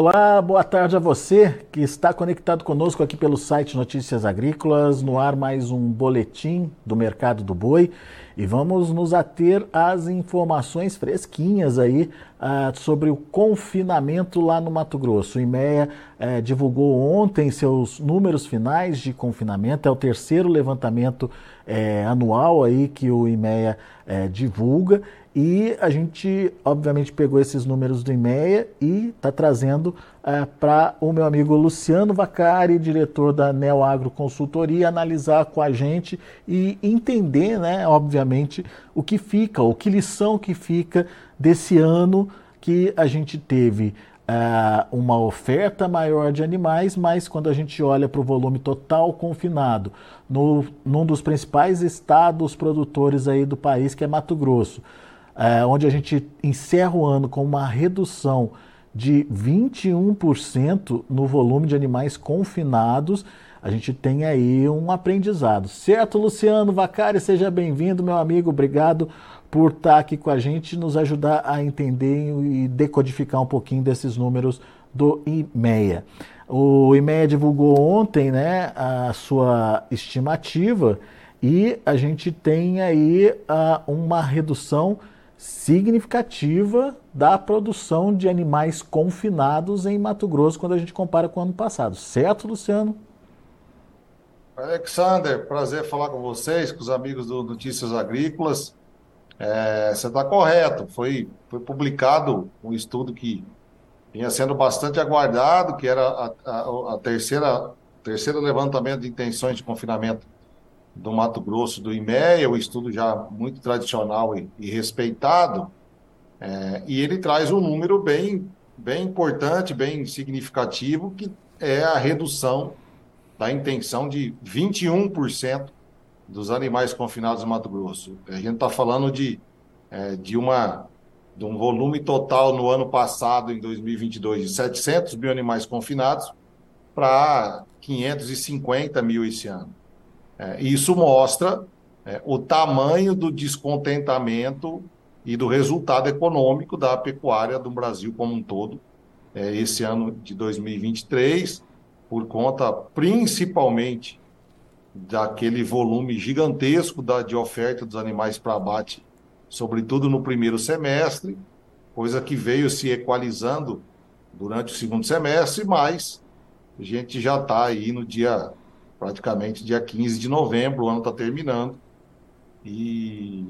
Olá, boa tarde a você que está conectado conosco aqui pelo site Notícias Agrícolas. No ar, mais um boletim do mercado do boi e vamos nos ater às informações fresquinhas aí uh, sobre o confinamento lá no Mato Grosso. O IMEA uh, divulgou ontem seus números finais de confinamento, é o terceiro levantamento uh, anual aí que o IMEA eh, divulga e a gente, obviamente, pegou esses números do IMEA e está trazendo é, para o meu amigo Luciano Vacari, diretor da Neo Agro Consultoria, analisar com a gente e entender, né, obviamente, o que fica, o que lição que fica desse ano que a gente teve é, uma oferta maior de animais, mas quando a gente olha para o volume total confinado, no, num dos principais estados produtores aí do país, que é Mato Grosso, é, onde a gente encerra o ano com uma redução de 21% no volume de animais confinados. A gente tem aí um aprendizado. Certo, Luciano Vacari, seja bem-vindo, meu amigo. Obrigado por estar aqui com a gente, nos ajudar a entender e decodificar um pouquinho desses números do IMEA. O IMEA divulgou ontem né, a sua estimativa e a gente tem aí uh, uma redução significativa da produção de animais confinados em Mato Grosso quando a gente compara com o ano passado. Certo, Luciano? Alexander, prazer falar com vocês, com os amigos do Notícias Agrícolas. É, você está correto, foi, foi publicado um estudo que vinha sendo bastante aguardado, que era a, a, a terceira terceiro levantamento de intenções de confinamento do Mato Grosso, do IMEA, um estudo já muito tradicional e, e respeitado, é, e ele traz um número bem, bem importante, bem significativo, que é a redução da intenção de 21% dos animais confinados no Mato Grosso. A gente está falando de, é, de, uma, de um volume total no ano passado, em 2022, de 700 mil animais confinados para 550 mil esse ano. É, isso mostra é, o tamanho do descontentamento e do resultado econômico da pecuária do Brasil como um todo, é, esse ano de 2023, por conta principalmente daquele volume gigantesco da, de oferta dos animais para abate, sobretudo no primeiro semestre, coisa que veio se equalizando durante o segundo semestre, mas a gente já está aí no dia praticamente dia 15 de novembro, o ano está terminando, e,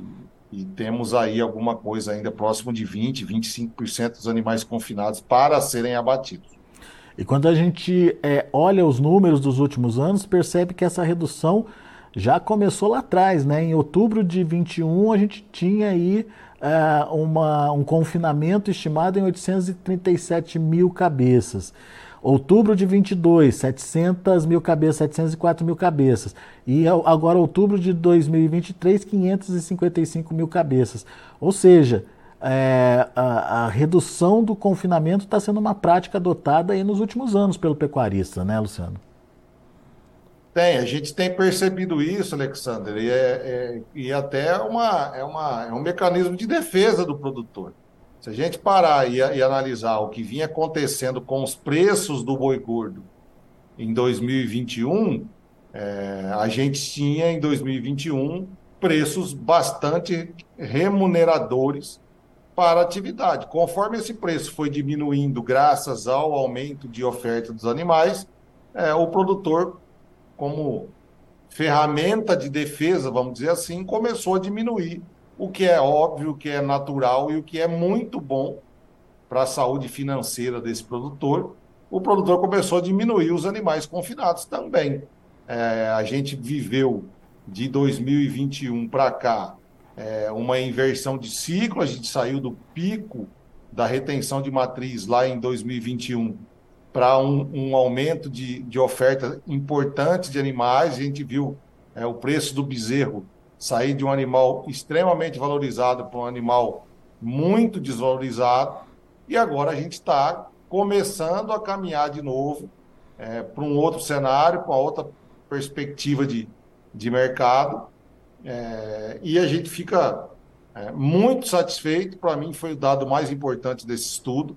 e, temos aí alguma coisa ainda próximo de 20%, 25% dos animais confinados para serem abatidos. E quando a gente é, olha os números dos últimos anos, percebe que essa redução já começou lá atrás, né? Em outubro de 21 a gente tinha aí é, uma, um confinamento estimado em 837 mil cabeças. Outubro de 22, 700 mil cabeças, 704 mil cabeças. E agora, outubro de 2023, 555 mil cabeças. Ou seja, é, a, a, redução do confinamento está sendo uma prática adotada aí nos últimos anos pelo pecuarista, né, Luciano? Tem, a gente tem percebido isso, Alexander, e, é, é, e até uma, é, uma, é um mecanismo de defesa do produtor. Se a gente parar e, e analisar o que vinha acontecendo com os preços do boi gordo em 2021, é, a gente tinha em 2021 preços bastante remuneradores para a atividade. Conforme esse preço foi diminuindo, graças ao aumento de oferta dos animais, é, o produtor como ferramenta de defesa, vamos dizer assim, começou a diminuir, o que é óbvio, o que é natural e o que é muito bom para a saúde financeira desse produtor. O produtor começou a diminuir os animais confinados também. É, a gente viveu de 2021 para cá é, uma inversão de ciclo, a gente saiu do pico da retenção de matriz lá em 2021 para um, um, aumento de, de oferta importante de animais. A gente viu é, o preço do bezerro sair de um animal extremamente valorizado para um animal muito desvalorizado. E agora a gente está começando a caminhar de novo é, para um outro cenário, com outra perspectiva de, de mercado. É, e a gente fica é, muito satisfeito. Para mim, foi o dado mais importante desse estudo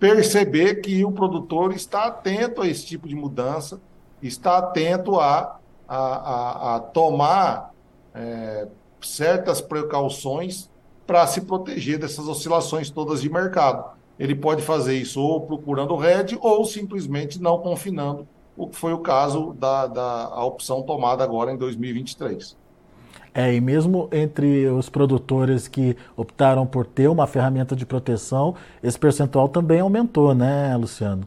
perceber que o produtor está atento a esse tipo de mudança, está atento a, a, a, a tomar é, certas precauções para se proteger dessas oscilações todas de mercado. Ele pode fazer isso ou procurando RED ou simplesmente não confinando, o que foi o caso da, da opção tomada agora em 2023. É, e mesmo entre os produtores que optaram por ter uma ferramenta de proteção, esse percentual também aumentou, né, Luciano?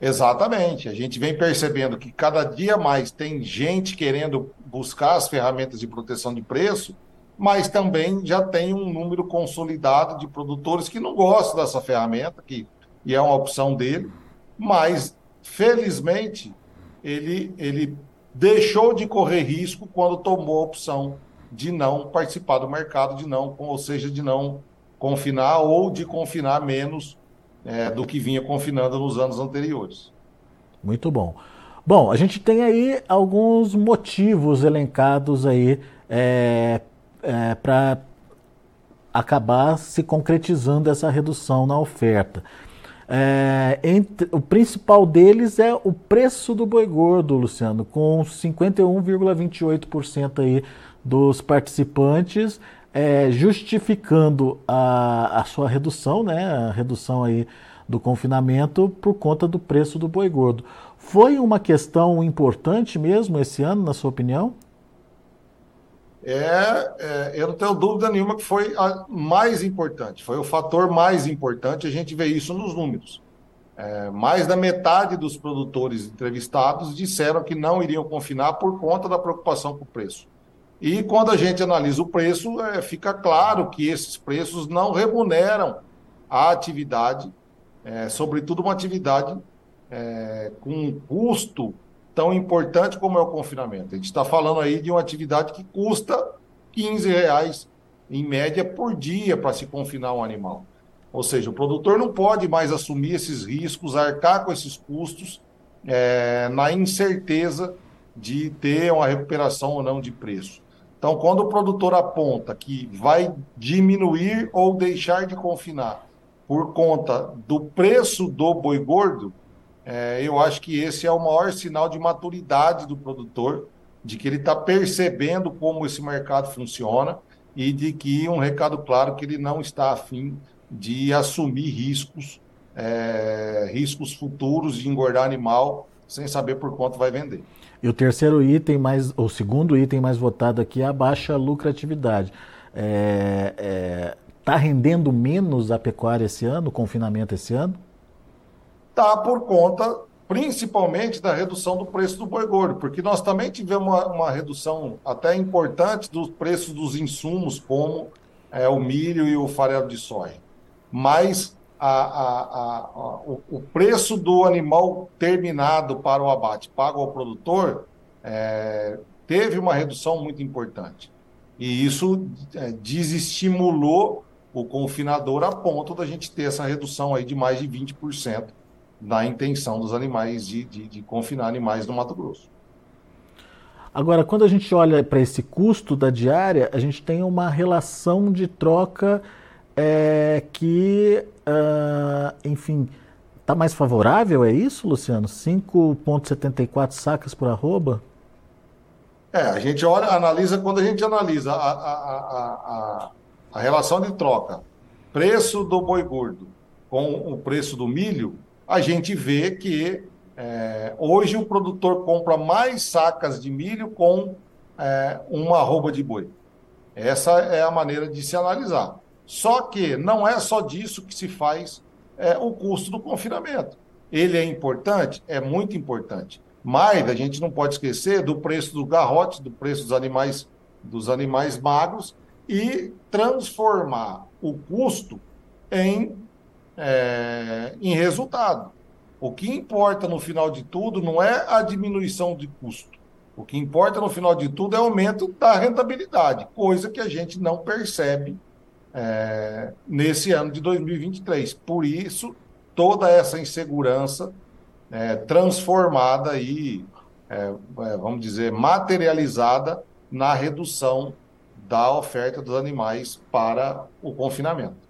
Exatamente. A gente vem percebendo que cada dia mais tem gente querendo buscar as ferramentas de proteção de preço, mas também já tem um número consolidado de produtores que não gostam dessa ferramenta, que e é uma opção dele, mas felizmente ele, ele deixou de correr risco quando tomou a opção de não participar do mercado, de não, ou seja, de não confinar ou de confinar menos é, do que vinha confinando nos anos anteriores. Muito bom. Bom, a gente tem aí alguns motivos elencados aí é, é, para acabar se concretizando essa redução na oferta. É, entre, o principal deles é o preço do boi gordo, Luciano, com 51,28% aí dos participantes é, justificando a, a sua redução, né, a redução aí do confinamento por conta do preço do boi gordo. Foi uma questão importante mesmo esse ano, na sua opinião? é, é, eu não tenho dúvida nenhuma que foi a mais importante, foi o fator mais importante, a gente vê isso nos números. É, mais da metade dos produtores entrevistados disseram que não iriam confinar por conta da preocupação com o preço. E quando a gente analisa o preço, é, fica claro que esses preços não remuneram a atividade, é, sobretudo uma atividade é, com um custo tão importante como é o confinamento. A gente está falando aí de uma atividade que custa 15 reais em média por dia para se confinar um animal. Ou seja, o produtor não pode mais assumir esses riscos, arcar com esses custos é, na incerteza de ter uma recuperação ou não de preço. Então, quando o produtor aponta que vai diminuir ou deixar de confinar por conta do preço do boi gordo, é, eu acho que esse é o maior sinal de maturidade do produtor, de que ele está percebendo como esse mercado funciona e de que um recado claro que ele não está afim de assumir riscos, é, riscos futuros de engordar animal sem saber por quanto vai vender. E o terceiro item mais, o segundo item mais votado aqui é a baixa lucratividade. Está é, é, tá rendendo menos a pecuária esse ano, o confinamento esse ano? está por conta principalmente da redução do preço do boi gordo, porque nós também tivemos uma, uma redução até importante dos preços dos insumos, como é, o milho e o farelo de soja. Mas a, a, a, o, o, preço do animal terminado para o abate pago ao produtor é, teve uma redução muito importante. E isso é, desestimulou o confinador a ponto da gente ter essa redução aí de mais de 20% na intenção dos animais de, de, de, confinar animais no Mato Grosso. Agora, quando a gente olha para esse custo da diária, a gente tem uma relação de troca é, que, uh, enfim, está mais favorável, é isso, Luciano? 5,74 sacas por arroba? É, a gente olha, analisa, quando a gente analisa a, a, a, a, relação de troca, preço do boi gordo com o preço do milho, a gente vê que é, hoje o produtor compra mais sacas de milho com é, uma arroba de boi. Essa é a maneira de se analisar. Só que não é só disso que se faz é, o custo do confinamento. Ele é importante? É muito importante. Mas a gente não pode esquecer do preço do garrote, do preço dos animais, dos animais magros e transformar o custo em, é, em resultado. O que importa no final de tudo não é a diminuição de custo. O que importa no final de tudo é o aumento da rentabilidade, coisa que a gente não percebe é, nesse ano de 2023. Por isso, toda essa insegurança é, transformada e, é, é, vamos dizer, materializada na redução da oferta dos animais para o confinamento.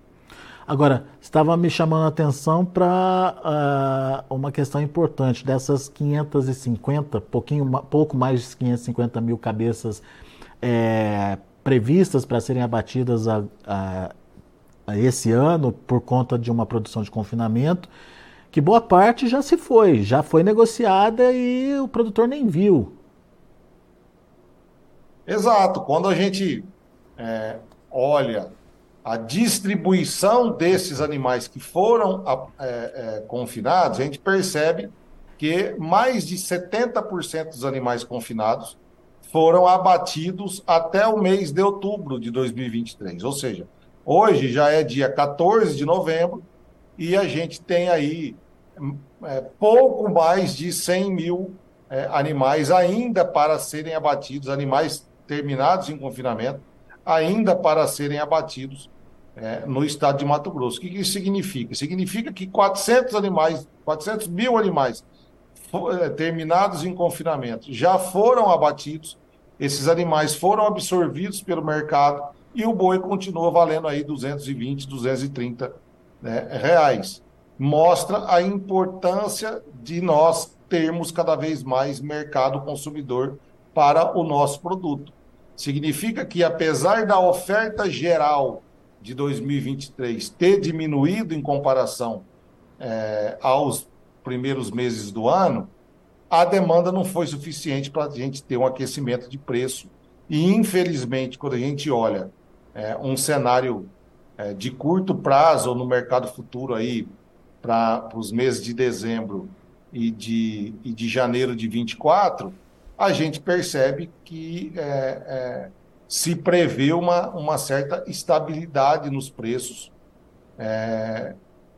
Agora, estava me chamando a atenção para uh, ah, uma questão importante dessas 550, pouquinho, pouco mais de 550 mil cabeças é, previstas para serem abatidas a, a, a esse ano por conta de uma produção de confinamento, que boa parte já se foi, já foi negociada e o produtor nem viu. Exato. Quando a gente é, olha a distribuição desses animais que foram é, é, confinados, a gente percebe que mais de 70% dos animais confinados foram abatidos até o mês de outubro de 2023. Ou seja, hoje já é dia 14 de novembro e a gente tem aí é, pouco mais de 100 mil é, animais ainda para serem abatidos, animais terminados em confinamento, ainda para serem abatidos é, no estado de Mato Grosso. O que, que isso significa? Significa que 400 animais, 400 mil animais é, terminados em confinamento já foram abatidos, esses animais foram absorvidos pelo mercado e o boi continua valendo aí 220, 230 né, reais. Mostra a importância de nós termos cada vez mais mercado consumidor para o nosso produto. Significa que, apesar da oferta geral de 2023 ter diminuído em comparação é, aos primeiros meses do ano, a demanda não foi suficiente para a gente ter um aquecimento de preço. E, infelizmente, quando a gente olha é, um cenário é, de curto prazo no mercado futuro aí para os meses de dezembro e de, e de janeiro de 24, a gente percebe que é, é se prevê uma, uma certa estabilidade nos preços. É,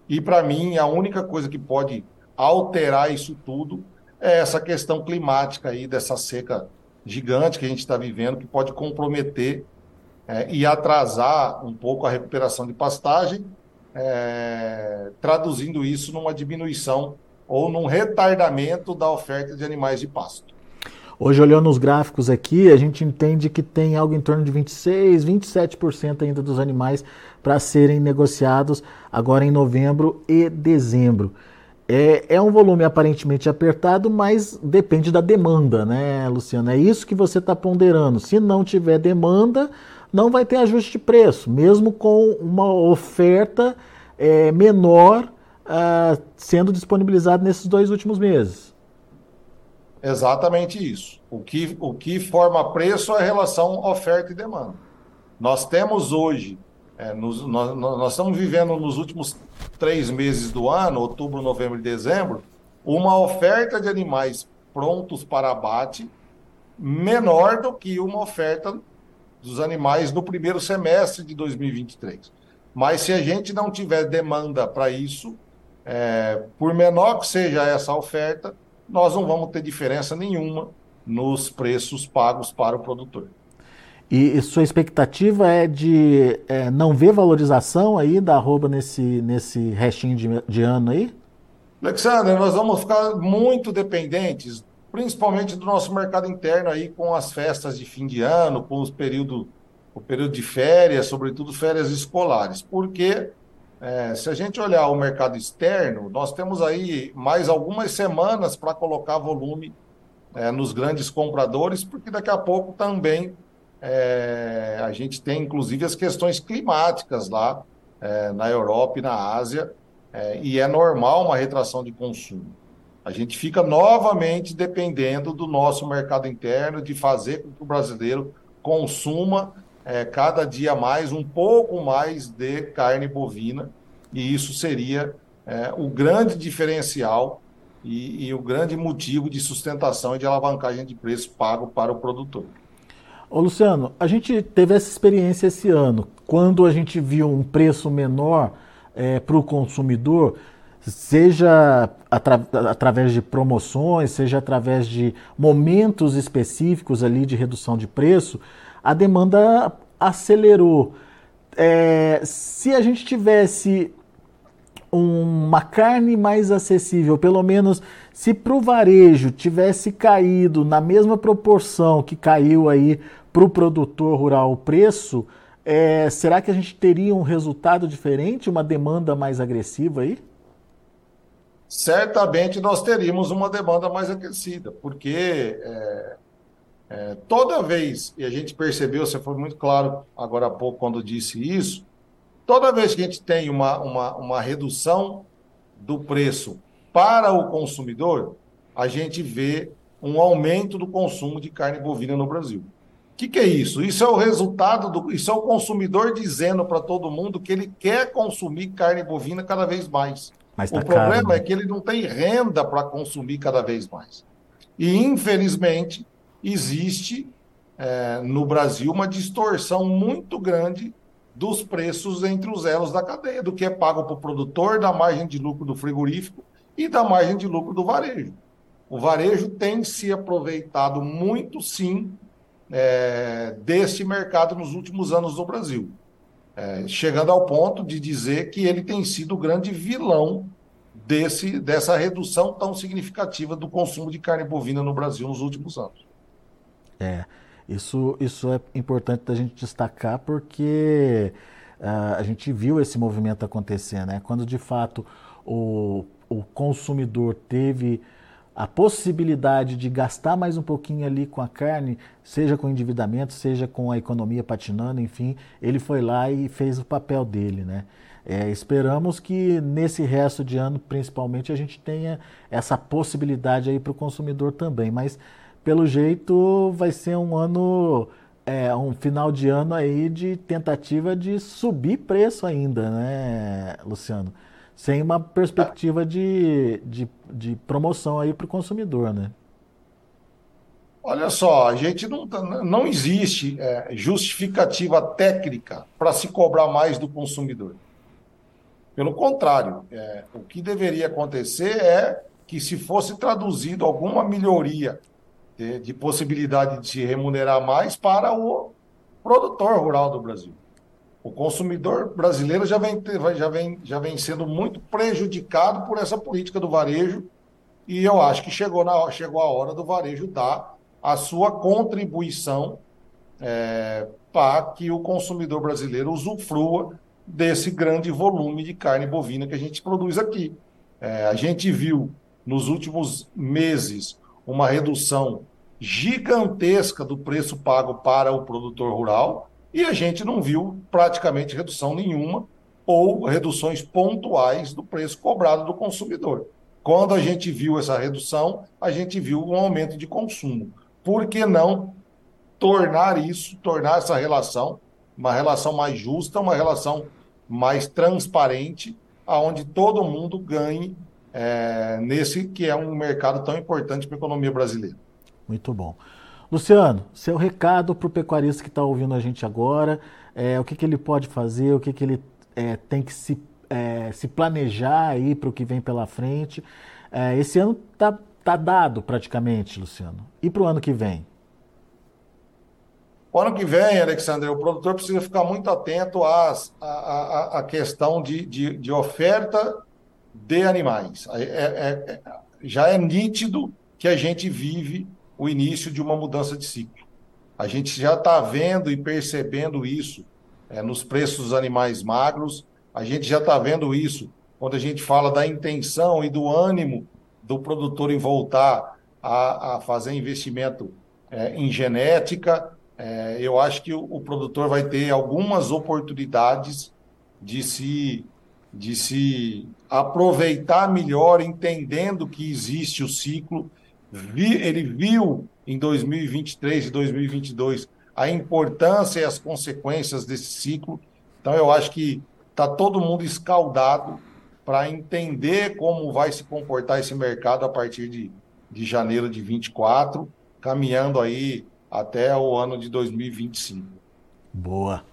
e, para mim, a única coisa que pode alterar isso tudo é essa questão climática aí, dessa seca gigante que a gente está vivendo, que pode comprometer é, e atrasar um pouco a recuperação de pastagem, é, traduzindo isso numa diminuição ou num retardamento da oferta de animais de pasto. Hoje, olhando os gráficos aqui, a gente entende que tem algo em torno de 26, 27% ainda dos animais para serem negociados agora em novembro e dezembro. É, é, um volume aparentemente apertado, mas depende da demanda, né, Luciano? É isso que você está ponderando. Se não tiver demanda, não vai ter ajuste de preço, mesmo com uma oferta é, menor uh, sendo disponibilizada nesses dois últimos meses. Exatamente isso. O que, o que forma preço é a relação oferta e demanda. Nós temos hoje, é, nos, nós, nós estamos vivendo nos últimos três meses do ano, outubro, novembro e dezembro, uma oferta de animais prontos para abate menor do que uma oferta dos animais no primeiro semestre de 2023. Mas se a gente não tiver demanda para isso, é, por menor que seja essa oferta, nós não vamos ter diferença nenhuma nos preços pagos para o produtor. E, sua expectativa é de é, não ver valorização aí da arroba nesse, nesse restinho de, de ano aí? Alexandre, nós vamos ficar muito dependentes principalmente do nosso mercado interno aí com as festas de fim de ano, com os período, o período de férias, sobretudo férias escolares. Porque é, se a gente olhar o mercado externo, nós temos aí mais algumas semanas para colocar volume é, nos grandes compradores, porque daqui a pouco também é, a gente tem inclusive as questões climáticas lá é, na Europa e na Ásia, é, e é normal uma retração de consumo. A gente fica novamente dependendo do nosso mercado interno, de fazer com que o brasileiro consuma é, cada dia mais, um pouco mais de carne bovina, e isso seria é, o grande diferencial e, e o grande motivo de sustentação e de alavancagem de preço pago para o produtor. Ô Luciano, a gente teve essa experiência esse ano, quando a gente viu um preço menor é, para o consumidor, seja atra através de promoções, seja através de momentos específicos ali de redução de preço, a demanda acelerou. É, se a gente tivesse uma carne mais acessível, pelo menos se para o varejo tivesse caído na mesma proporção que caiu aí para o produtor rural o preço, é, será que a gente teria um resultado diferente, uma demanda mais agressiva aí? Certamente nós teríamos uma demanda mais aquecida, porque é, é, toda vez, e a gente percebeu, você foi muito claro agora há pouco quando disse isso, toda vez que a gente tem uma, uma, uma redução do preço para o consumidor, a gente vê um aumento do consumo de carne bovina no Brasil. O que, que, é isso? Isso é o resultado do. Isso é o consumidor dizendo para todo mundo que ele quer consumir carne bovina cada vez mais. Mas tá o problema caro, né? é que ele não tem renda para consumir cada vez mais. E, infelizmente, existe é, no Brasil uma distorção muito grande dos preços entre os elos da cadeia, do que é pago para o produtor, da margem de lucro do frigorífico e da margem de lucro do varejo. O varejo tem se aproveitado muito, sim, é, mercado nos últimos anos no Brasil, é, chegando ao ponto de dizer que ele tem sido o grande vilão desse, dessa redução tão significativa do consumo de carne bovina no Brasil nos últimos anos. É. Isso, isso é importante da gente destacar porque uh, a gente viu esse movimento acontecer, né? Quando de fato o, o consumidor teve a possibilidade de gastar mais um pouquinho ali com a carne, seja com endividamento, seja com a economia patinando, enfim, ele foi lá e fez o papel dele, né? É, esperamos que nesse resto de ano, principalmente, a gente tenha essa possibilidade aí para o consumidor também, mas pelo jeito vai ser um ano, é, um final de ano aí de tentativa de subir preço ainda, né, Luciano? Sem uma perspectiva de, de, de promoção aí para o consumidor, né? Olha só, a gente não, não existe é, justificativa técnica para se cobrar mais do consumidor. Pelo contrário, é, o que deveria acontecer é que se fosse traduzido alguma melhoria de, de possibilidade de se remunerar mais para o produtor rural do Brasil. O consumidor brasileiro já vem, já, vem, já vem sendo muito prejudicado por essa política do varejo, e eu acho que chegou, na, chegou a hora do varejo dar a sua contribuição é, para que o consumidor brasileiro usufrua desse grande volume de carne bovina que a gente produz aqui. É, a gente viu nos últimos meses uma redução gigantesca do preço pago para o produtor rural e a gente não viu praticamente redução nenhuma ou reduções pontuais do preço cobrado do consumidor. Quando a gente viu essa redução, a gente viu um aumento de consumo. Por que não tornar isso, tornar essa relação uma relação mais justa, uma relação mais transparente, aonde todo mundo ganhe é, nesse que é um mercado tão importante para a economia brasileira. Muito bom. Luciano, seu recado para o pecuarista que está ouvindo a gente agora, é, o que, que ele pode fazer, o que, que ele é, tem que se, é, se planejar aí para o que vem pela frente. É, esse ano está tá dado praticamente, Luciano. E para o ano que vem? O ano que vem, Alexandre, o produtor precisa ficar muito atento às, à, à, à questão de, de, de oferta de animais. É, é, já é nítido que a gente vive o início de uma mudança de ciclo. A gente já está vendo e percebendo isso é, nos preços dos animais magros, a gente já está vendo isso quando a gente fala da intenção e do ânimo do produtor em voltar a, a fazer investimento é, em genética. É, eu acho que o, o, produtor vai ter algumas oportunidades de se, de se aproveitar melhor, entendendo que existe o ciclo. Vi, ele viu em 2023 e 2022 a importância e as consequências desse ciclo. Então, eu acho que está todo mundo escaldado para entender como vai se comportar esse mercado a partir de, de janeiro de 24, caminhando aí até o ano de 2025. Boa.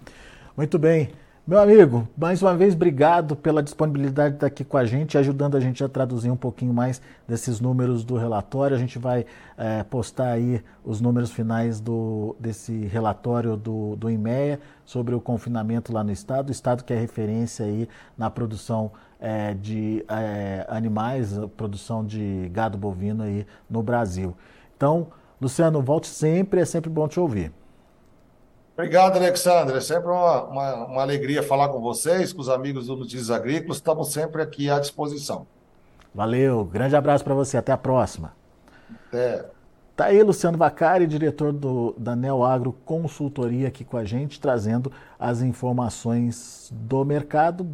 Muito bem. Meu amigo, mais uma vez, obrigado pela disponibilidade de estar aqui com a gente, ajudando a gente a traduzir um pouquinho mais desses números do relatório. A gente vai é, postar aí os números finais do, desse relatório do, do IMEA sobre o confinamento lá no estado. O estado que é referência aí na produção é, de é, animais, produção de gado bovino aí no Brasil. Então, Luciano, volte sempre, é sempre bom te ouvir. Obrigado, Alexandre. É sempre uma, uma, uma, alegria falar com vocês, com os amigos do Notícias Agrícolas. Estamos sempre aqui à disposição. Valeu, grande abraço para você. Até a próxima. Até. Tá aí Luciano Vacari, diretor do, da Neo Agro Consultoria, aqui com a gente, trazendo as informações do mercado,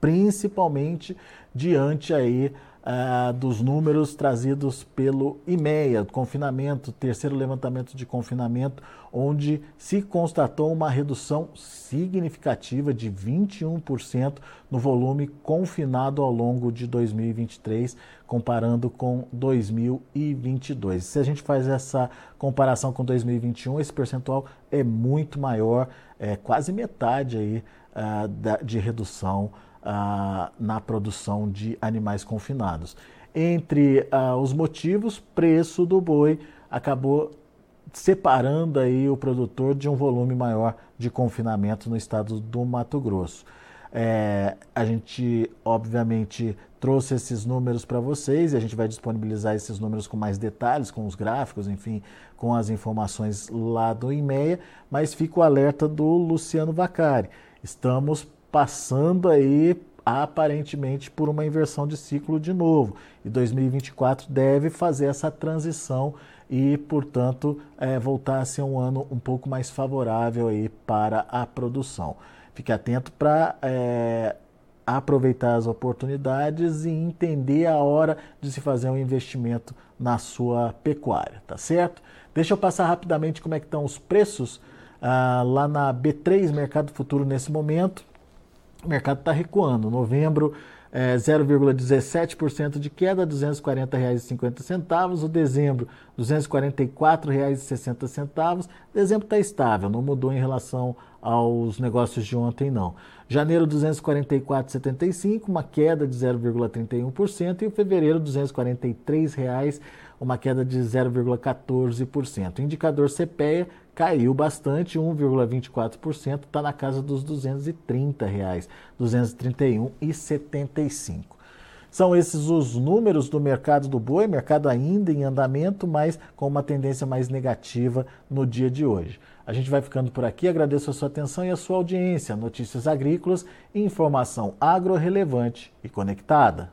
principalmente diante aí ah, dos números trazidos pelo IMEA, confinamento, terceiro levantamento de confinamento, onde se constatou uma redução significativa de 21% no volume confinado ao longo de 2023, comparando com 2022. Se a gente faz essa comparação com 2021, esse percentual é muito maior, é quase metade aí, uh, da, de redução ah, na produção de animais confinados. Entre ah, os motivos, preço do boi acabou separando aí o produtor de um volume maior de confinamento no estado do Mato Grosso. É, a gente, obviamente, trouxe esses números para vocês e a gente vai disponibilizar esses números com mais detalhes, com os gráficos, enfim, com as informações lá do IMEA, mas fica o alerta do Luciano Vacari. Estamos passando aí aparentemente por uma inversão de ciclo de novo. E 2024 deve fazer essa transição e, portanto, é, voltar a ser um ano um pouco mais favorável aí para a produção. Fique atento para é, aproveitar as oportunidades e entender a hora de se fazer um investimento na sua pecuária, tá certo? Deixa eu passar rapidamente como é que estão os preços ah, lá na B3 Mercado Futuro nesse momento o mercado está recuando. Novembro, é, 0,17% de queda, R$ 240,50. O dezembro, R$ 244,60. Dezembro está estável, não mudou em relação aos negócios de ontem, não. Janeiro, 244,75, uma queda de 0,31%. E o fevereiro, R$ 243,00, uma queda de 0,14%. O indicador CPEA caiu bastante, 1,24%, está na casa dos 230 reais, 231,75. São esses os números do mercado do boi, mercado ainda em andamento, mas com uma tendência mais negativa no dia de hoje. A gente vai ficando por aqui, agradeço a sua atenção e a sua audiência. Notícias agrícolas, informação agro relevante e conectada.